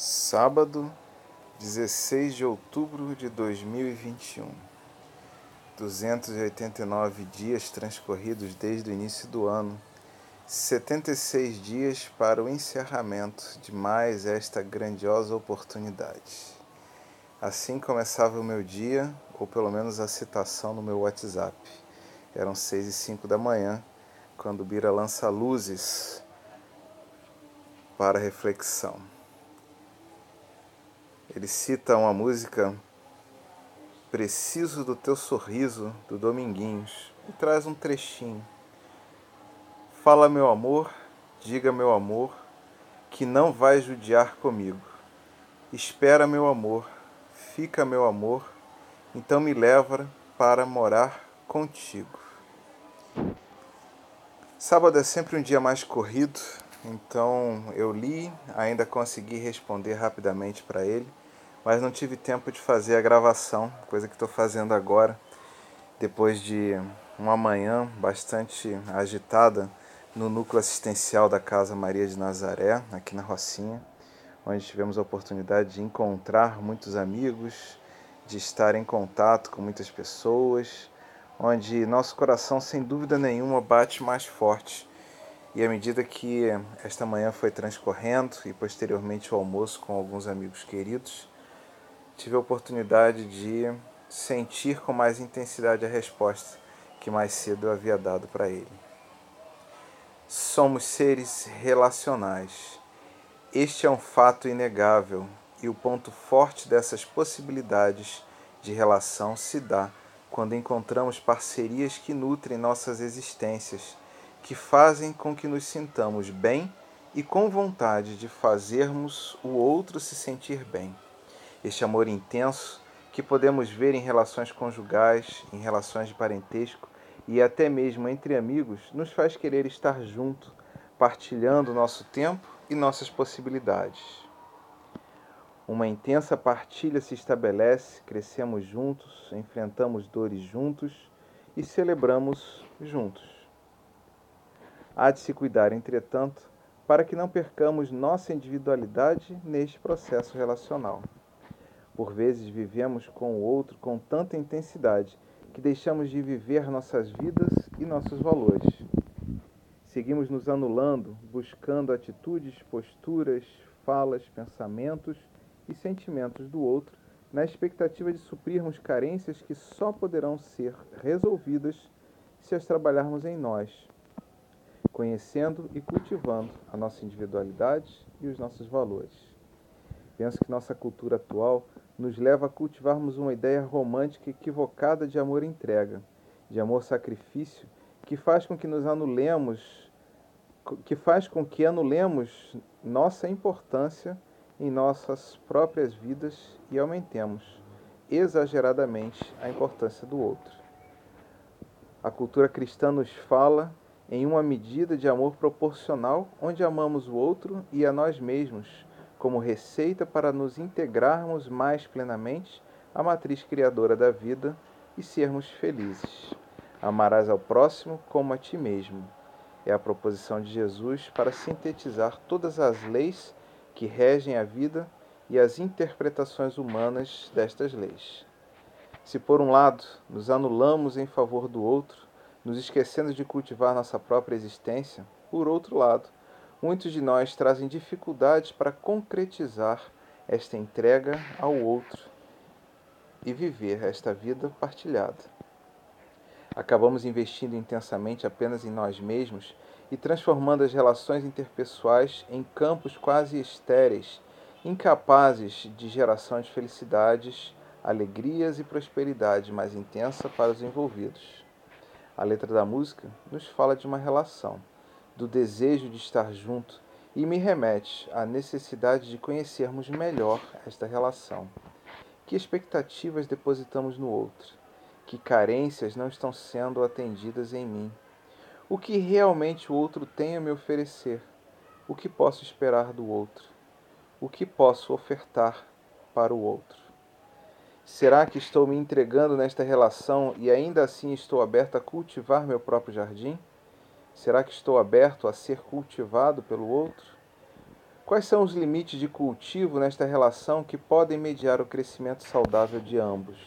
Sábado, 16 de outubro de 2021. 289 dias transcorridos desde o início do ano. 76 dias para o encerramento de mais esta grandiosa oportunidade. Assim começava o meu dia, ou pelo menos a citação no meu WhatsApp. Eram 6 e 5 da manhã, quando Bira lança luzes para reflexão. Ele cita uma música Preciso do Teu Sorriso, do Dominguinhos, e traz um trechinho. Fala, meu amor, diga, meu amor, que não vai judiar comigo. Espera, meu amor, fica, meu amor, então me leva para morar contigo. Sábado é sempre um dia mais corrido, então eu li, ainda consegui responder rapidamente para ele mas não tive tempo de fazer a gravação, coisa que estou fazendo agora, depois de uma manhã bastante agitada no núcleo assistencial da Casa Maria de Nazaré, aqui na Rocinha, onde tivemos a oportunidade de encontrar muitos amigos, de estar em contato com muitas pessoas, onde nosso coração, sem dúvida nenhuma, bate mais forte. E à medida que esta manhã foi transcorrendo e posteriormente o almoço com alguns amigos queridos, tive a oportunidade de sentir com mais intensidade a resposta que mais cedo eu havia dado para ele. Somos seres relacionais. Este é um fato inegável e o ponto forte dessas possibilidades de relação se dá quando encontramos parcerias que nutrem nossas existências, que fazem com que nos sintamos bem e com vontade de fazermos o outro se sentir bem este amor intenso que podemos ver em relações conjugais, em relações de parentesco e até mesmo entre amigos, nos faz querer estar junto, partilhando nosso tempo e nossas possibilidades. Uma intensa partilha se estabelece, crescemos juntos, enfrentamos dores juntos e celebramos juntos. Há de se cuidar, entretanto, para que não percamos nossa individualidade neste processo relacional. Por vezes vivemos com o outro com tanta intensidade que deixamos de viver nossas vidas e nossos valores. Seguimos nos anulando, buscando atitudes, posturas, falas, pensamentos e sentimentos do outro, na expectativa de suprirmos carências que só poderão ser resolvidas se as trabalharmos em nós, conhecendo e cultivando a nossa individualidade e os nossos valores. Penso que nossa cultura atual nos leva a cultivarmos uma ideia romântica equivocada de amor-entrega, de amor-sacrifício, que faz com que nos anulemos, que faz com que anulemos nossa importância em nossas próprias vidas e aumentemos exageradamente a importância do outro. A cultura cristã nos fala em uma medida de amor proporcional, onde amamos o outro e a nós mesmos como receita para nos integrarmos mais plenamente à matriz criadora da vida e sermos felizes. Amarás ao próximo como a ti mesmo. É a proposição de Jesus para sintetizar todas as leis que regem a vida e as interpretações humanas destas leis. Se por um lado nos anulamos em favor do outro, nos esquecendo de cultivar nossa própria existência, por outro lado, muitos de nós trazem dificuldades para concretizar esta entrega ao outro e viver esta vida partilhada. Acabamos investindo intensamente apenas em nós mesmos e transformando as relações interpessoais em campos quase estéreis, incapazes de geração de felicidades, alegrias e prosperidade mais intensa para os envolvidos. A letra da música nos fala de uma relação do desejo de estar junto e me remete à necessidade de conhecermos melhor esta relação. Que expectativas depositamos no outro? Que carências não estão sendo atendidas em mim? O que realmente o outro tem a me oferecer? O que posso esperar do outro? O que posso ofertar para o outro? Será que estou me entregando nesta relação e ainda assim estou aberto a cultivar meu próprio jardim? Será que estou aberto a ser cultivado pelo outro? Quais são os limites de cultivo nesta relação que podem mediar o crescimento saudável de ambos?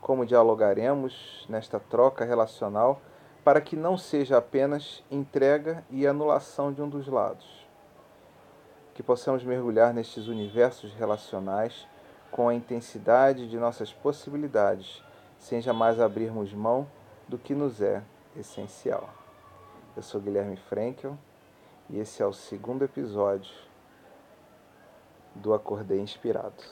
Como dialogaremos nesta troca relacional para que não seja apenas entrega e anulação de um dos lados? Que possamos mergulhar nestes universos relacionais com a intensidade de nossas possibilidades, sem jamais abrirmos mão do que nos é essencial. Eu sou Guilherme Frankel e esse é o segundo episódio do Acordei Inspirado.